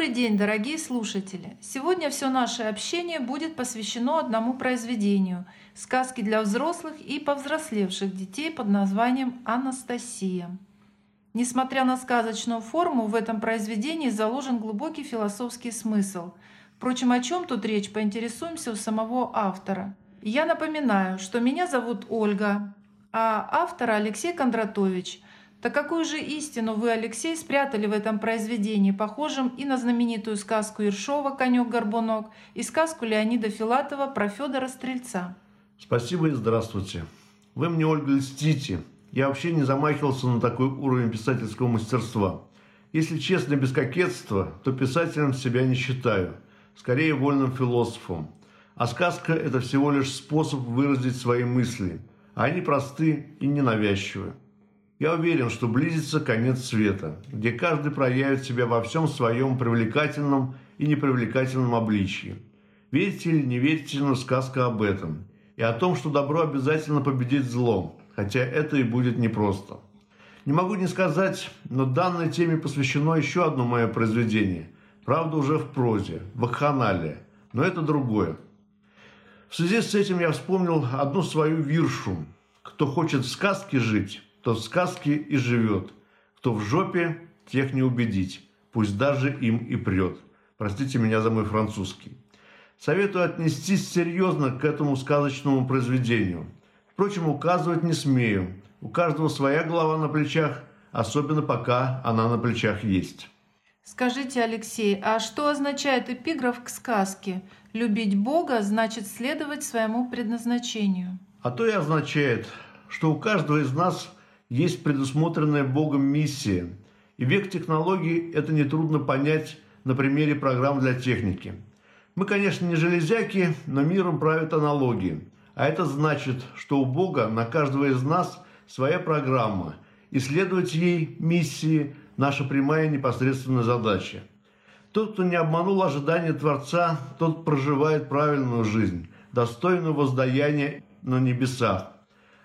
Добрый день, дорогие слушатели! Сегодня все наше общение будет посвящено одному произведению – сказки для взрослых и повзрослевших детей под названием «Анастасия». Несмотря на сказочную форму, в этом произведении заложен глубокий философский смысл. Впрочем, о чем тут речь, поинтересуемся у самого автора. Я напоминаю, что меня зовут Ольга, а автора Алексей Кондратович – так какую же истину вы, Алексей, спрятали в этом произведении, похожем и на знаменитую сказку Ершова «Конек-горбунок» и сказку Леонида Филатова про Федора Стрельца? Спасибо и здравствуйте. Вы мне, Ольга, льстите. Я вообще не замахивался на такой уровень писательского мастерства. Если честно, без кокетства, то писателем себя не считаю. Скорее, вольным философом. А сказка – это всего лишь способ выразить свои мысли. А они просты и ненавязчивы. Я уверен, что близится конец света, где каждый проявит себя во всем своем привлекательном и непривлекательном обличии. Верьте или не верьте, но сказка об этом. И о том, что добро обязательно победит зло, хотя это и будет непросто. Не могу не сказать, но данной теме посвящено еще одно мое произведение. Правда, уже в прозе, в вакханалия, но это другое. В связи с этим я вспомнил одну свою виршу. Кто хочет в сказке жить, кто в сказке и живет, кто в жопе, тех не убедить, пусть даже им и прет. Простите меня за мой французский. Советую отнестись серьезно к этому сказочному произведению. Впрочем, указывать не смею. У каждого своя голова на плечах, особенно пока она на плечах есть. Скажите, Алексей, а что означает эпиграф к сказке? Любить Бога значит следовать своему предназначению. А то и означает, что у каждого из нас – есть предусмотренная Богом миссия. И век технологий это нетрудно понять на примере программ для техники. Мы, конечно, не железяки, но миром правят аналогии. А это значит, что у Бога на каждого из нас своя программа, и следовать ей миссии – наша прямая непосредственная задача. Тот, кто не обманул ожидания Творца, тот проживает правильную жизнь, достойную воздаяния на небесах.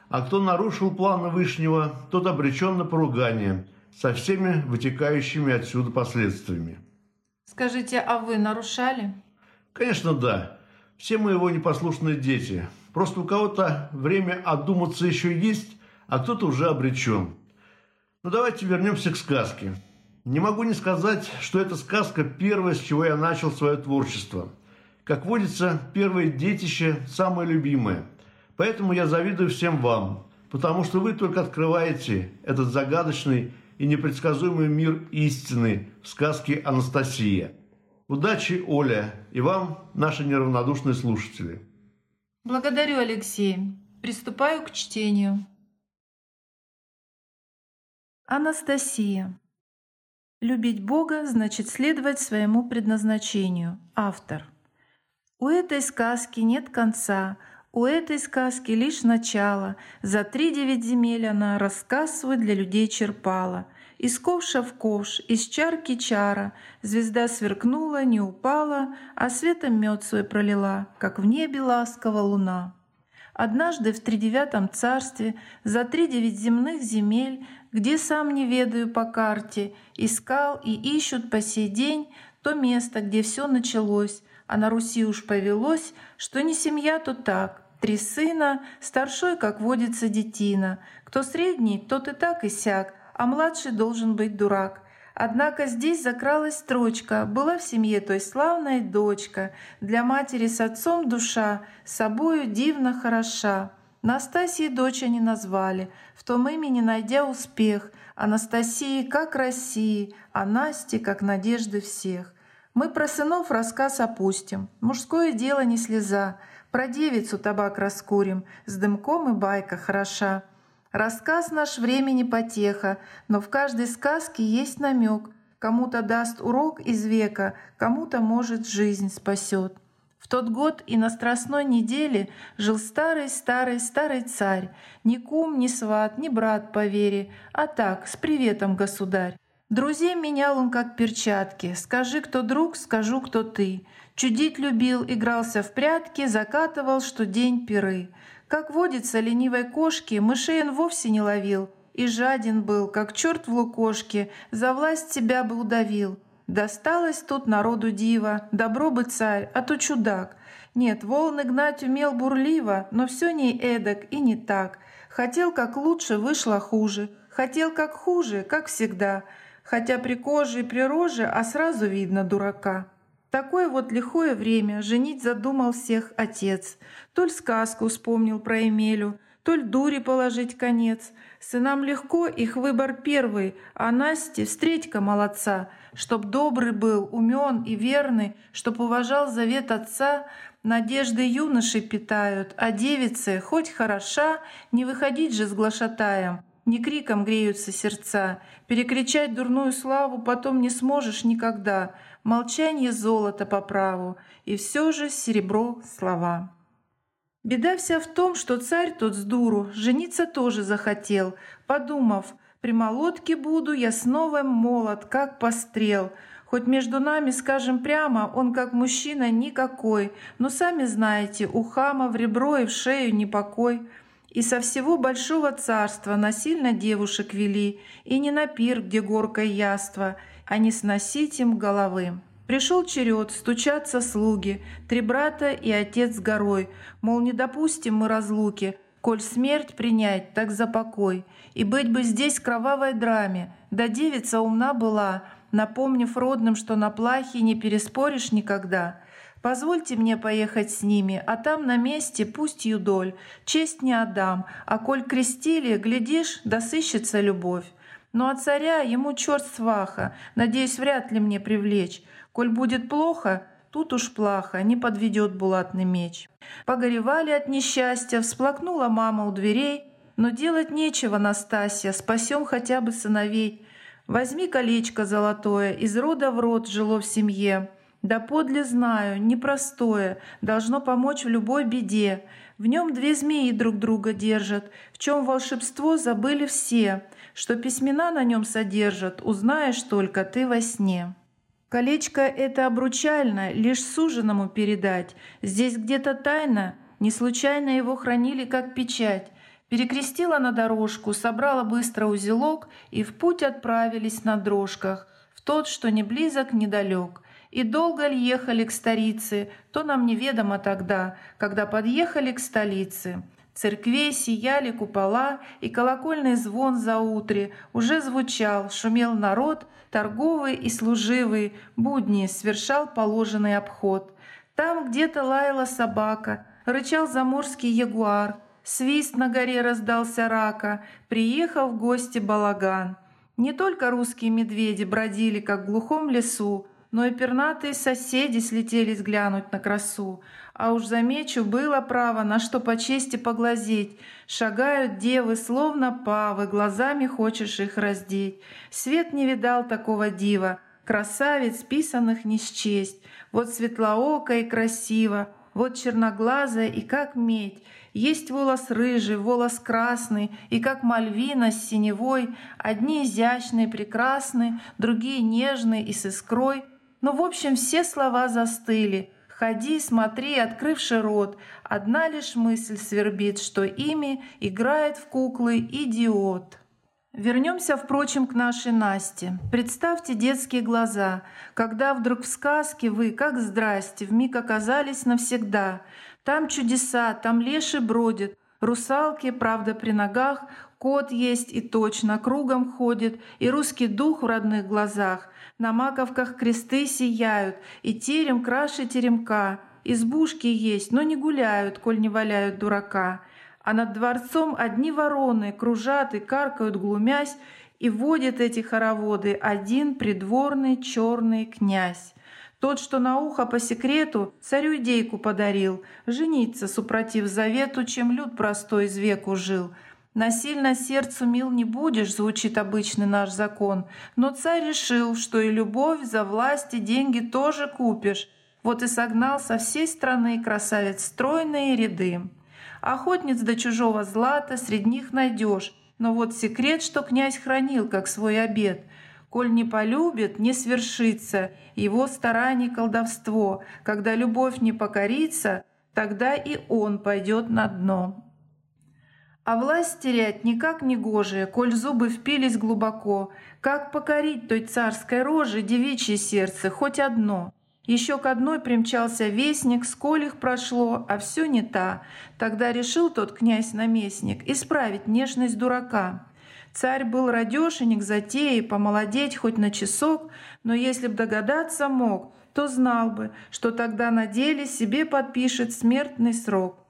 А кто нарушил планы Вышнего, тот обречен на поругание со всеми вытекающими отсюда последствиями. Скажите, а вы нарушали? Конечно, да. Все мы его непослушные дети. Просто у кого-то время одуматься еще есть, а кто-то уже обречен. Но ну, давайте вернемся к сказке. Не могу не сказать, что эта сказка первая, с чего я начал свое творчество. Как водится, первое детище – самое любимое – Поэтому я завидую всем вам, потому что вы только открываете этот загадочный и непредсказуемый мир истины в сказке «Анастасия». Удачи, Оля, и вам, наши неравнодушные слушатели. Благодарю, Алексей. Приступаю к чтению. Анастасия. Любить Бога значит следовать своему предназначению. Автор. У этой сказки нет конца, у этой сказки лишь начало. За три девять земель она рассказ свой для людей черпала. Из ковша в ковш, из чарки чара, Звезда сверкнула, не упала, А светом мед свой пролила, Как в небе ласково луна. Однажды в тридевятом царстве За три девять земных земель, Где сам не ведаю по карте, Искал и ищут по сей день То место, где все началось, А на Руси уж повелось, Что не семья, то так, Три сына, старшой, как водится, детина. Кто средний, тот и так и сяк, а младший должен быть дурак. Однако здесь закралась строчка, была в семье той славная дочка, для матери с отцом душа, собою дивно хороша. Настасьей дочь они назвали, в том имени найдя успех, Анастасии как России, а Насти как надежды всех. Мы про сынов рассказ опустим, мужское дело не слеза, про девицу табак раскурим, с дымком и байка хороша. Рассказ наш времени потеха, но в каждой сказке есть намек. Кому-то даст урок из века, кому-то, может, жизнь спасет. В тот год и на Страстной неделе жил старый-старый-старый царь, ни кум, ни сват, ни брат по вере, а так, с приветом, государь. Друзей менял он как перчатки. Скажи, кто друг, скажу, кто ты. Чудить любил, игрался в прятки, закатывал, что день пиры. Как водится ленивой кошки, мышей он вовсе не ловил. И жаден был, как черт в лукошке, за власть себя бы удавил. Досталось тут народу дива, добро бы царь, а то чудак. Нет, волны гнать умел бурливо, но все не эдак и не так. Хотел как лучше, вышло хуже. Хотел как хуже, как всегда. Хотя при коже и при роже, а сразу видно дурака. Такое вот лихое время женить задумал всех отец. Толь сказку вспомнил про Эмелю, толь дури положить конец. Сынам легко, их выбор первый, а Насте встреть-ка молодца, чтоб добрый был, умен и верный, чтоб уважал завет отца, Надежды юноши питают, а девицы, хоть хороша, не выходить же с глашатаем. Не криком греются сердца, перекричать дурную славу потом не сможешь никогда. Молчание золото по праву, и все же серебро слова. Беда вся в том, что царь тот с дуру жениться тоже захотел, подумав, при молотке буду я снова молод, как пострел. Хоть между нами, скажем прямо, он как мужчина никакой, но сами знаете, у хама в ребро и в шею непокой. И со всего большого царства насильно девушек вели, и не на пир, где горка и яство, а не сносить им головы. Пришел черед, стучаться слуги, три брата и отец с горой, мол, не допустим мы разлуки, коль смерть принять, так за покой. И быть бы здесь кровавой драме, да девица умна была, напомнив родным, что на плахе не переспоришь никогда. Позвольте мне поехать с ними, а там на месте пусть юдоль, честь не отдам, а коль крестили, глядишь, да сыщется любовь. Ну а царя ему черт сваха, надеюсь, вряд ли мне привлечь. Коль будет плохо, тут уж плохо, не подведет булатный меч. Погоревали от несчастья, всплакнула мама у дверей, но делать нечего, Настасья, спасем хотя бы сыновей. Возьми колечко золотое, из рода в род жило в семье. Да подле знаю, непростое, должно помочь в любой беде. В нем две змеи друг друга держат, в чем волшебство забыли все, что письмена на нем содержат, узнаешь только ты во сне. Колечко это обручально, лишь суженому передать. Здесь где-то тайна, не случайно его хранили как печать. Перекрестила на дорожку, собрала быстро узелок и в путь отправились на дрожках, в тот, что не близок, недалек. И долго ли ехали к старице, то нам неведомо тогда, когда подъехали к столице. Церквей сияли купола, и колокольный звон за утре уже звучал, шумел народ, торговый и служивый, будни свершал положенный обход. Там где-то лаяла собака, рычал заморский ягуар, свист на горе раздался рака, приехал в гости балаган. Не только русские медведи бродили, как в глухом лесу, но и пернатые соседи слетелись глянуть на красу. А уж замечу, было право на что по чести поглазеть. Шагают девы, словно павы, глазами хочешь их раздеть. Свет не видал такого дива, красавиц, писанных не счесть. Вот светлооко и красиво, вот черноглазая и как медь. Есть волос рыжий, волос красный, и как мальвина с синевой, одни изящные, прекрасные, другие нежные и с искрой — но, в общем, все слова застыли. Ходи, смотри, открывший рот. Одна лишь мысль свербит, что ими играет в куклы идиот. Вернемся, впрочем, к нашей Насте. Представьте детские глаза, когда вдруг в сказке вы, как здрасте, вмиг оказались навсегда. Там чудеса, там леши бродят, русалки, правда, при ногах, кот есть и точно кругом ходит, и русский дух в родных глазах. На маковках кресты сияют, и терем краше теремка. Избушки есть, но не гуляют, коль не валяют дурака. А над дворцом одни вороны кружат и каркают, глумясь, и водит эти хороводы один придворный черный князь. Тот, что на ухо по секрету царю идейку подарил, жениться, супротив завету, чем люд простой из веку жил — Насильно сердцу мил не будешь, звучит обычный наш закон, но царь решил, что и любовь за власть и деньги тоже купишь. Вот и согнал со всей страны красавец стройные ряды. Охотниц до чужого злата среди них найдешь, но вот секрет, что князь хранил, как свой обед. Коль не полюбит, не свершится его старание колдовство. Когда любовь не покорится, тогда и он пойдет на дно. А власть терять никак не гоже, коль зубы впились глубоко. Как покорить той царской роже девичье сердце, хоть одно? Еще к одной примчался вестник, сколь их прошло, а все не та. Тогда решил тот князь-наместник исправить нежность дурака. Царь был радешенек затеи, помолодеть хоть на часок, но если б догадаться мог, то знал бы, что тогда на деле себе подпишет смертный срок.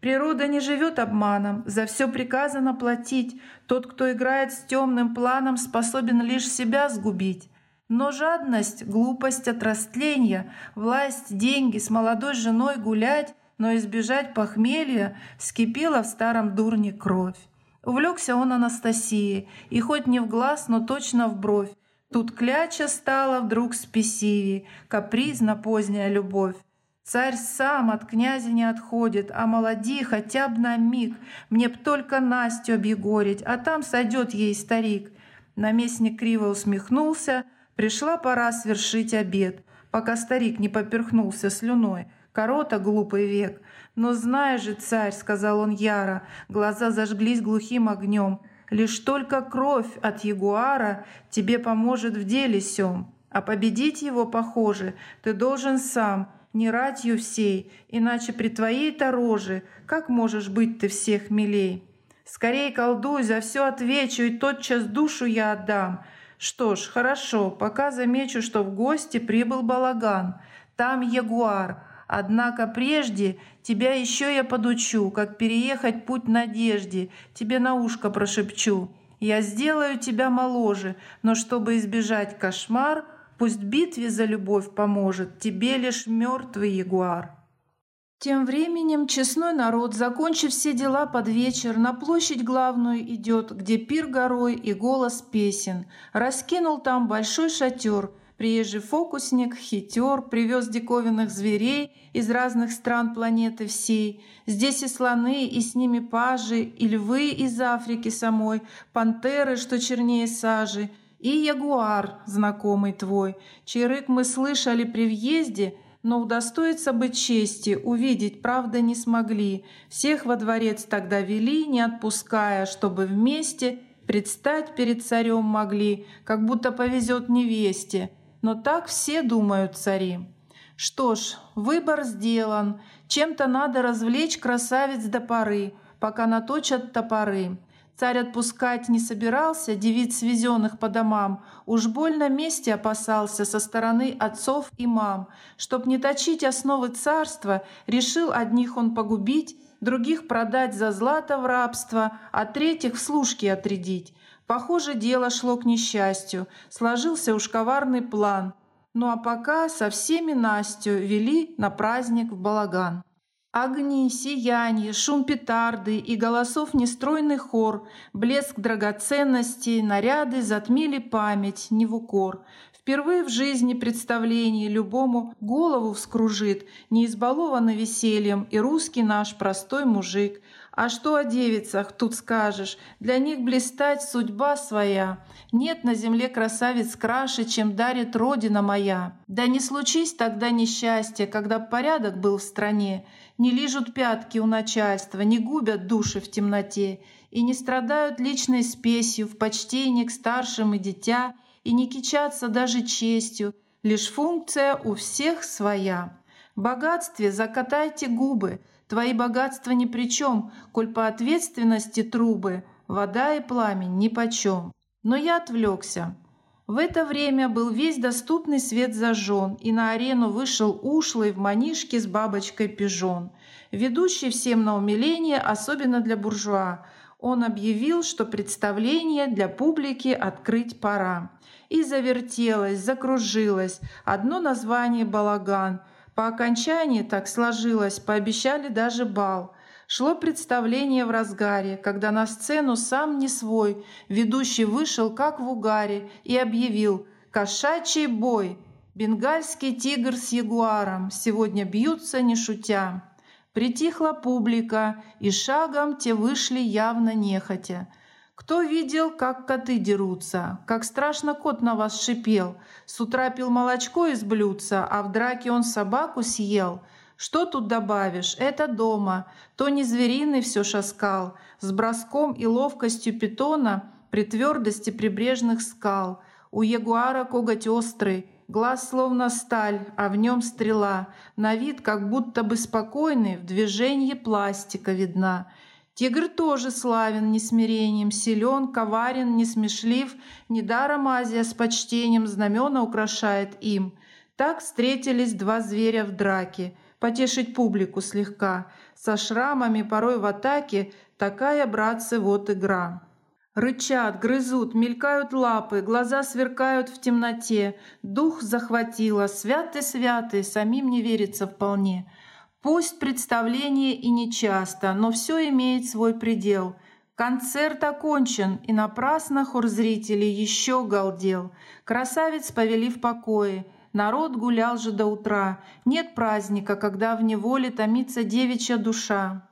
Природа не живет обманом, за все приказано платить. Тот, кто играет с темным планом, способен лишь себя сгубить. Но жадность, глупость от растления, власть, деньги, с молодой женой гулять, но избежать похмелья, вскипела в старом дурне кровь. Увлекся он Анастасией, и хоть не в глаз, но точно в бровь. Тут кляча стала вдруг спесивей, капризна поздняя любовь. Царь сам от князя не отходит, а молоди хотя б на миг, Мне б только Настю объегорить, а там сойдет ей старик. Наместник криво усмехнулся, пришла пора свершить обед, Пока старик не поперхнулся слюной, корота глупый век. Но знаешь же, царь, — сказал он яро, глаза зажглись глухим огнем, Лишь только кровь от ягуара тебе поможет в деле сём, а победить его, похоже, ты должен сам — не ратью всей, иначе при твоей-то роже, как можешь быть ты всех милей? Скорей колдуй, за все отвечу, и тотчас душу я отдам. Что ж, хорошо, пока замечу, что в гости прибыл балаган. Там ягуар, Однако прежде тебя еще я подучу, как переехать путь надежде, тебе на ушко прошепчу. Я сделаю тебя моложе, но чтобы избежать кошмар — Пусть битве за любовь поможет тебе лишь мертвый ягуар. Тем временем честной народ, закончив все дела под вечер, на площадь главную идет, где пир горой и голос песен. Раскинул там большой шатер. Приезжий фокусник, хитер, привез диковинных зверей из разных стран планеты всей. Здесь и слоны, и с ними пажи, и львы из Африки самой, пантеры, что чернее сажи, и ягуар, знакомый твой, чей рык мы слышали при въезде, но удостоиться бы чести, увидеть, правда, не смогли. Всех во дворец тогда вели, не отпуская, чтобы вместе предстать перед царем могли, как будто повезет невесте. Но так все думают цари. Что ж, выбор сделан, чем-то надо развлечь красавиц до поры, пока наточат топоры. Царь отпускать не собирался девиц, свезенных по домам, уж больно мести опасался со стороны отцов и мам. Чтоб не точить основы царства, решил одних он погубить, других продать за злато в рабство, а третьих в служки отрядить. Похоже, дело шло к несчастью, сложился уж коварный план. Ну а пока со всеми Настю вели на праздник в балаган. Огни, сияние, шум петарды и голосов нестройный хор, блеск драгоценностей, наряды затмили память не в укор. Впервые в жизни представление любому голову вскружит, не избалованный весельем и русский наш простой мужик. А что о девицах тут скажешь? Для них блистать судьба своя. Нет на земле красавиц краше, чем дарит Родина моя. Да не случись тогда несчастье, когда порядок был в стране. Не лижут пятки у начальства, не губят души в темноте и не страдают личной спесью в почтении к старшим и дитя, и не кичатся даже честью, лишь функция у всех своя. Богатстве закатайте губы, твои богатства ни при чем, коль по ответственности трубы, вода и пламень нипочем. Но я отвлекся. В это время был весь доступный свет зажжен, и на арену вышел ушлый в манишке с бабочкой пижон, ведущий всем на умиление, особенно для буржуа. Он объявил, что представление для публики открыть пора. И завертелось, закружилось, одно название «Балаган», по окончании так сложилось, пообещали даже бал. Шло представление в разгаре, когда на сцену сам не свой, ведущий вышел как в угаре и объявил «Кошачий бой!» Бенгальский тигр с ягуаром сегодня бьются не шутя. Притихла публика, и шагом те вышли явно нехотя. Кто видел, как коты дерутся, как страшно кот на вас шипел, с утра пил молочко из блюдца, а в драке он собаку съел? Что тут добавишь? Это дома. То не звериный все шаскал, с броском и ловкостью питона при твердости прибрежных скал. У ягуара коготь острый, глаз словно сталь, а в нем стрела. На вид как будто бы спокойный, в движении пластика видна. Тигр тоже славен несмирением, силен, коварен, несмешлив, недаром Азия с почтением знамена украшает им. Так встретились два зверя в драке — потешить публику слегка. Со шрамами порой в атаке такая, братцы, вот игра. Рычат, грызут, мелькают лапы, глаза сверкают в темноте. Дух захватило, святый-святый, самим не верится вполне. Пусть представление и нечасто, но все имеет свой предел. Концерт окончен, и напрасно хор зрителей еще галдел. Красавец повели в покое — Народ гулял же до утра. Нет праздника, когда в неволе томится девичья душа.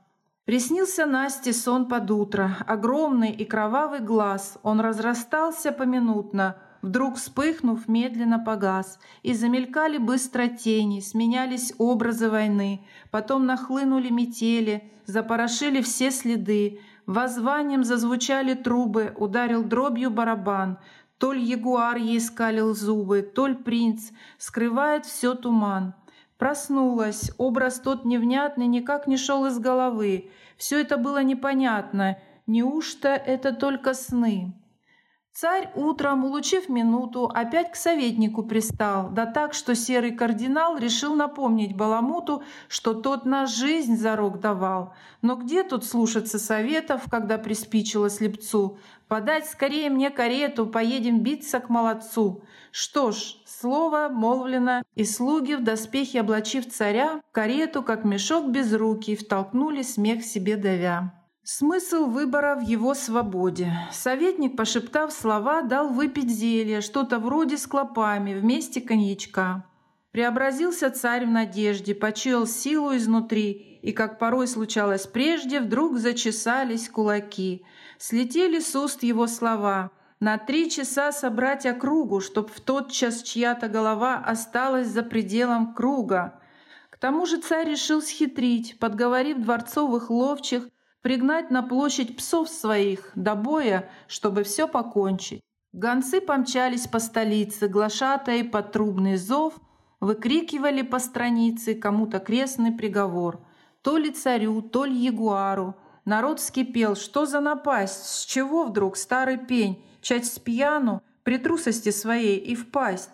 Приснился Насте сон под утро, огромный и кровавый глаз. Он разрастался поминутно, вдруг вспыхнув, медленно погас. И замелькали быстро тени, сменялись образы войны. Потом нахлынули метели, запорошили все следы. Воззванием зазвучали трубы, ударил дробью барабан — то ли ягуар ей скалил зубы, то ли принц, скрывает все туман. Проснулась, образ тот невнятный никак не шел из головы. Все это было непонятно. Неужто это только сны? Царь утром, улучив минуту, опять к советнику пристал, да так, что серый кардинал решил напомнить Баламуту, что тот на жизнь зарок давал. Но где тут слушаться советов, когда приспичило слепцу? Подать скорее мне карету, поедем биться к молодцу. Что ж, слово молвлено, и слуги в доспехе облачив царя, карету, как мешок без руки, втолкнули смех себе давя. Смысл выбора в его свободе. Советник, пошептав слова, дал выпить зелье, что-то вроде с клопами, вместе коньячка. Преобразился царь в надежде, почуял силу изнутри, и, как порой случалось прежде, вдруг зачесались кулаки. Слетели с уст его слова «На три часа собрать округу, чтоб в тот час чья-то голова осталась за пределом круга». К тому же царь решил схитрить, подговорив дворцовых ловчих пригнать на площадь псов своих до боя, чтобы все покончить. Гонцы помчались по столице, глашатая под трубный зов, выкрикивали по странице кому-то крестный приговор. То ли царю, то ли ягуару. Народ вскипел, что за напасть, с чего вдруг старый пень, часть с пьяну, при трусости своей и впасть.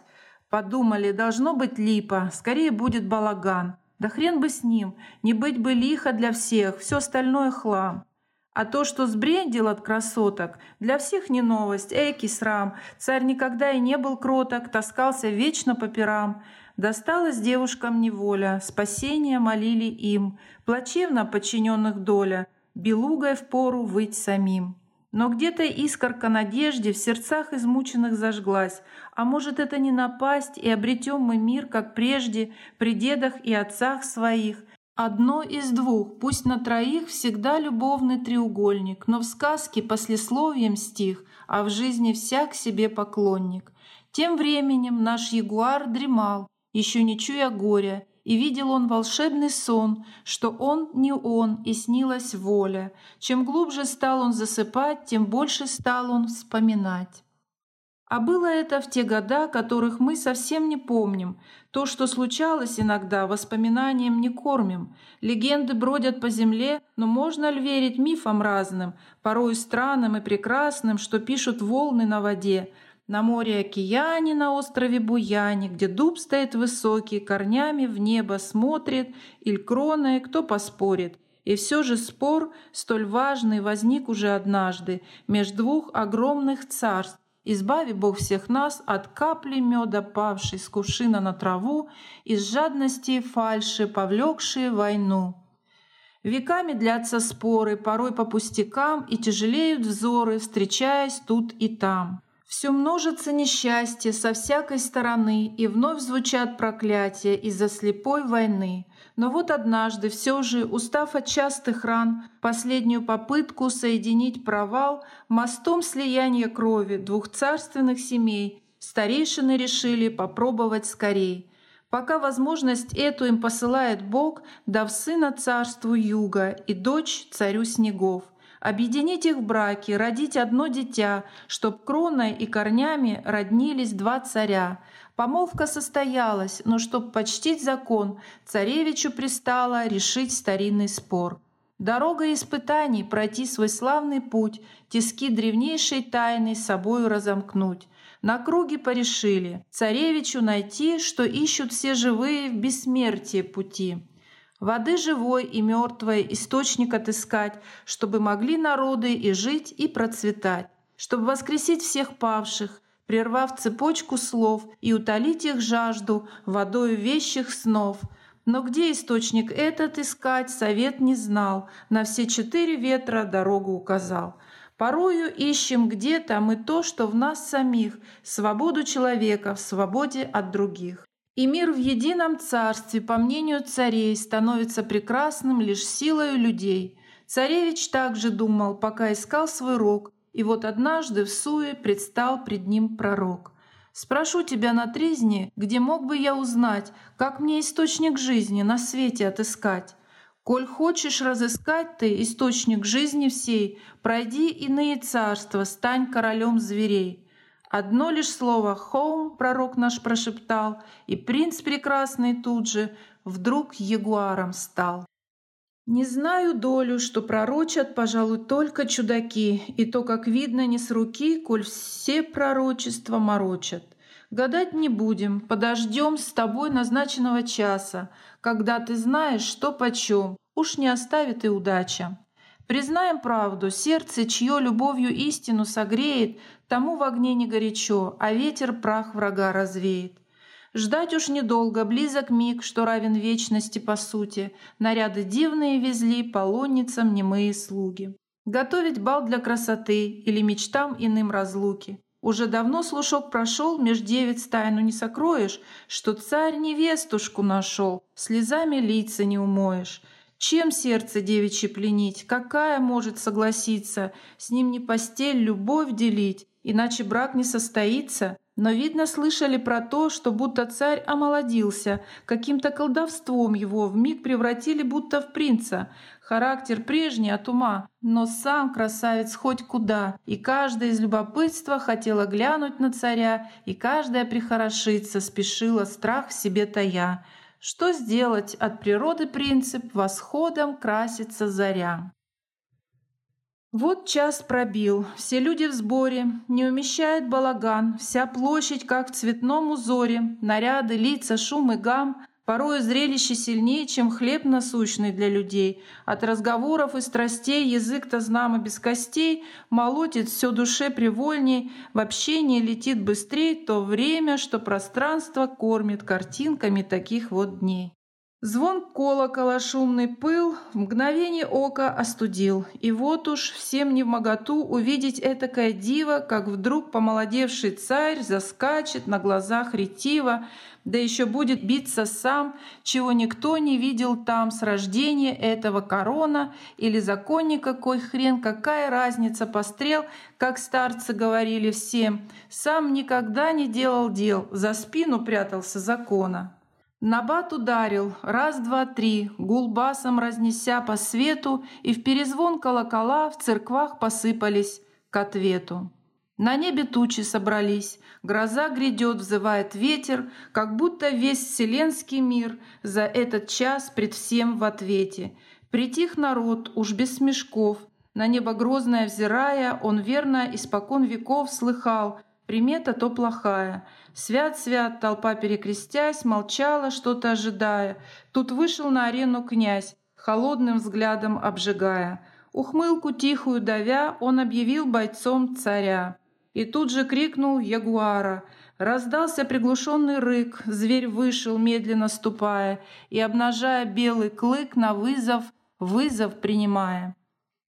Подумали, должно быть липа, скорее будет балаган. Да хрен бы с ним, не быть бы лихо для всех, все остальное хлам. А то, что сбрендил от красоток, для всех не новость, эки срам. Царь никогда и не был кроток, таскался вечно по пирам. Досталась девушкам неволя, спасения молили им, плачевно подчиненных доля, белугой пору выть самим. Но где-то искорка надежды в сердцах измученных зажглась. А может, это не напасть, и обретем мы мир, как прежде, при дедах и отцах своих. Одно из двух, пусть на троих всегда любовный треугольник, но в сказке послесловием стих, а в жизни всяк себе поклонник. Тем временем наш ягуар дремал, еще не чуя горя, и видел он волшебный сон, что он не он, и снилась воля. Чем глубже стал он засыпать, тем больше стал он вспоминать. А было это в те года, которых мы совсем не помним. То, что случалось иногда, воспоминанием не кормим. Легенды бродят по земле, но можно ли верить мифам разным, порой странным и прекрасным, что пишут волны на воде, на море-океане, на острове Буяне, где дуб стоит высокий, корнями в небо смотрит, иль кроной, кто поспорит. И все же спор, столь важный, возник уже однажды между двух огромных царств. Избави Бог всех нас от капли меда, павшей с кувшина на траву, из жадности и фальши, повлекшие войну. Веками длятся споры, порой по пустякам, и тяжелеют взоры, встречаясь тут и там. Все множится несчастье со всякой стороны, и вновь звучат проклятия из-за слепой войны. Но вот однажды все же, устав от частых ран, последнюю попытку соединить провал мостом слияния крови двух царственных семей, старейшины решили попробовать скорей. пока возможность эту им посылает Бог, дав сына царству юга и дочь царю снегов. Объединить их в браке, родить одно дитя, чтоб кроной и корнями роднились два царя. Помолвка состоялась, но чтоб почтить закон, царевичу пристало решить старинный спор. Дорога испытаний пройти свой славный путь, тиски древнейшей тайны собою разомкнуть. На круге порешили царевичу найти, что ищут все живые в бессмертие пути. Воды живой и мертвой источник отыскать, чтобы могли народы и жить, и процветать, чтобы воскресить всех павших, прервав цепочку слов и утолить их жажду водою вещих снов. Но где источник этот искать, совет не знал, на все четыре ветра дорогу указал. Порою ищем где-то мы то, что в нас самих, свободу человека в свободе от других. И мир в едином царстве, по мнению царей, становится прекрасным лишь силою людей. Царевич также думал, пока искал свой рог, и вот однажды в суе предстал пред ним пророк. «Спрошу тебя на тризне, где мог бы я узнать, как мне источник жизни на свете отыскать?» Коль хочешь разыскать ты источник жизни всей, пройди иные царства, стань королем зверей. Одно лишь слово «хоум» пророк наш прошептал, и принц прекрасный тут же вдруг ягуаром стал. Не знаю долю, что пророчат, пожалуй, только чудаки, и то, как видно, не с руки, коль все пророчества морочат. Гадать не будем, подождем с тобой назначенного часа, когда ты знаешь, что почем, уж не оставит и удача. Признаем правду, сердце, чье любовью истину согреет, тому в огне не горячо, а ветер прах врага развеет. Ждать уж недолго, близок миг, что равен вечности по сути. Наряды дивные везли полонницам немые слуги. Готовить бал для красоты или мечтам иным разлуки. Уже давно слушок прошел, меж девиц тайну не сокроешь, Что царь невестушку нашел, слезами лица не умоешь. Чем сердце девичье пленить, какая может согласиться, С ним не постель, любовь делить, иначе брак не состоится? Но, видно, слышали про то, что будто царь омолодился, каким-то колдовством его в миг превратили будто в принца. Характер прежний от ума, но сам красавец хоть куда, и каждая из любопытства хотела глянуть на царя, и каждая прихорошиться спешила страх в себе тая. Что сделать от природы принцип восходом красится заря. Вот час пробил, все люди в сборе, не умещает балаган, вся площадь, как в цветном узоре, наряды, лица, шум и гам. Порою зрелище сильнее, чем хлеб насущный для людей. От разговоров и страстей язык-то знамо без костей, молотит все душе привольней, в общении летит быстрее то время, что пространство кормит картинками таких вот дней. Звон колокола, шумный пыл в мгновение ока остудил. И вот уж всем не в моготу увидеть этакое диво, как вдруг помолодевший царь заскачет на глазах ретива, да еще будет биться сам, чего никто не видел там с рождения этого корона или законника, кой хрен, какая разница пострел, как старцы говорили всем, сам никогда не делал дел, за спину прятался закона. Набат ударил, раз, два, три, гул басом разнеся по свету, и в перезвон колокола в церквах посыпались к ответу. На небе тучи собрались, гроза грядет, взывает ветер, как будто весь вселенский мир за этот час пред всем в ответе. Притих народ, уж без смешков, на небо грозное взирая, он верно испокон веков слыхал, примета то плохая — Свят-свят, толпа перекрестясь, молчала, что-то ожидая. Тут вышел на арену князь, холодным взглядом обжигая. Ухмылку тихую давя, он объявил бойцом царя. И тут же крикнул ягуара. Раздался приглушенный рык, зверь вышел, медленно ступая, и, обнажая белый клык на вызов, вызов принимая.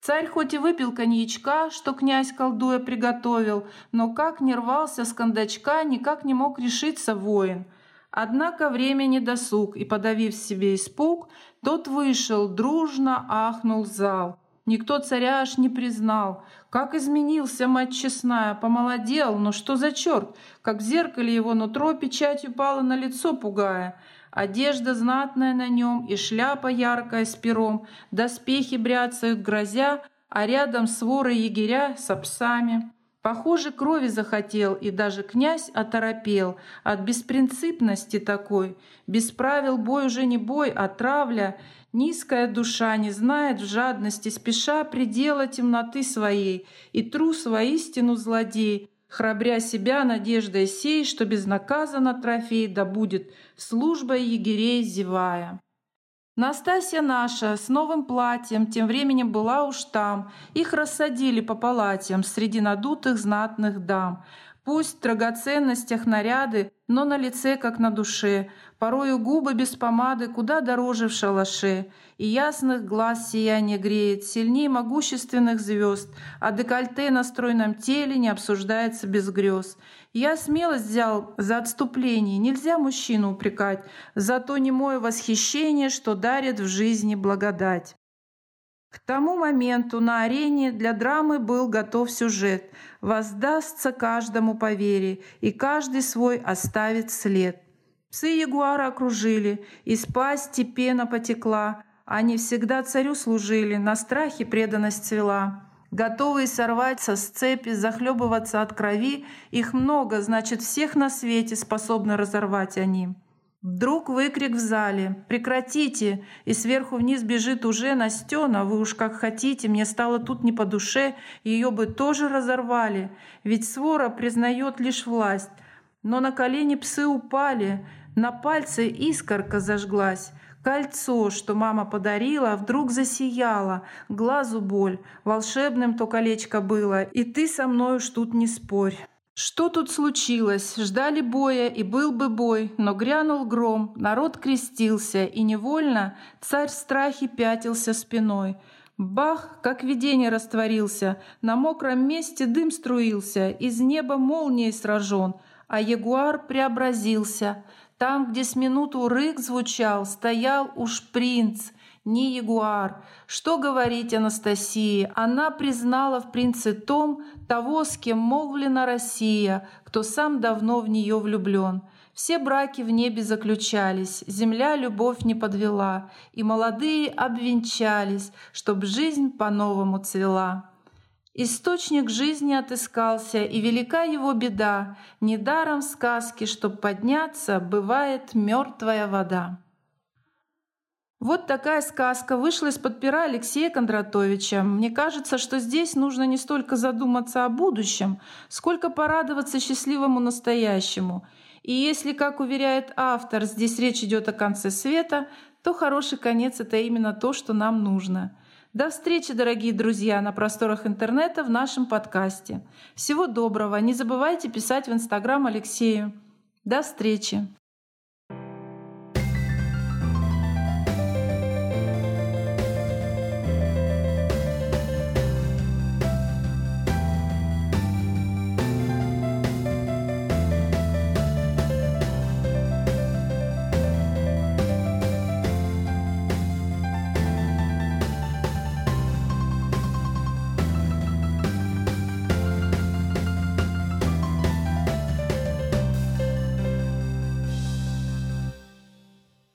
Царь хоть и выпил коньячка, что князь колдуя приготовил, но как не рвался с кондачка, никак не мог решиться воин. Однако время не досуг, и, подавив себе испуг, тот вышел, дружно ахнул зал. Никто царя аж не признал. Как изменился, мать честная, помолодел, но что за черт? Как в зеркале его нутро печатью пало на лицо, пугая. Одежда знатная на нем и шляпа яркая с пером, доспехи бряцают, грозя, а рядом своры егеря с псами. Похоже, крови захотел, и даже князь оторопел от беспринципности такой. Без правил бой уже не бой, а травля. Низкая душа не знает в жадности, спеша предела темноты своей, и трус воистину злодей, храбря себя надеждой сей, что безнаказанно трофей добудет, службой егерей зевая. Настасья наша с новым платьем тем временем была уж там. Их рассадили по палатям среди надутых знатных дам. Пусть в драгоценностях наряды, но на лице, как на душе. Порою губы без помады куда дороже в шалаше. И ясных глаз сияние греет, сильнее могущественных звезд, А декольте на стройном теле не обсуждается без грез. Я смелость взял за отступление, нельзя мужчину упрекать, за то немое восхищение, что дарит в жизни благодать. К тому моменту на арене для драмы был готов сюжет. Воздастся каждому по вере, и каждый свой оставит след. Псы ягуара окружили, из пасти пена потекла. Они всегда царю служили, на страхе преданность цвела. Готовые сорваться с цепи, захлебываться от крови, их много, значит, всех на свете способны разорвать они. Вдруг выкрик в зале «Прекратите!» И сверху вниз бежит уже Настена. «Вы уж как хотите, мне стало тут не по душе, ее бы тоже разорвали, ведь свора признает лишь власть». Но на колени псы упали, на пальце искорка зажглась. Кольцо, что мама подарила, вдруг засияло, глазу боль, волшебным то колечко было, и ты со мной уж тут не спорь. Что тут случилось? Ждали боя, и был бы бой, но грянул гром, народ крестился, и невольно царь в страхе пятился спиной. Бах, как видение растворился, на мокром месте дым струился, из неба молнией сражен, а ягуар преобразился. Там, где с минуту рык звучал, стоял уж принц — не ягуар. Что говорить Анастасии? Она признала в принце том того, с кем молвлена Россия, кто сам давно в нее влюблен. Все браки в небе заключались, земля любовь не подвела, и молодые обвенчались, чтоб жизнь по-новому цвела. Источник жизни отыскался, и велика его беда. Недаром сказки, чтоб подняться, бывает мертвая вода. Вот такая сказка вышла из-под пера Алексея Кондратовича. Мне кажется, что здесь нужно не столько задуматься о будущем, сколько порадоваться счастливому настоящему. И если, как уверяет автор, здесь речь идет о конце света, то хороший конец — это именно то, что нам нужно. До встречи, дорогие друзья, на просторах интернета в нашем подкасте. Всего доброго. Не забывайте писать в Инстаграм Алексею. До встречи.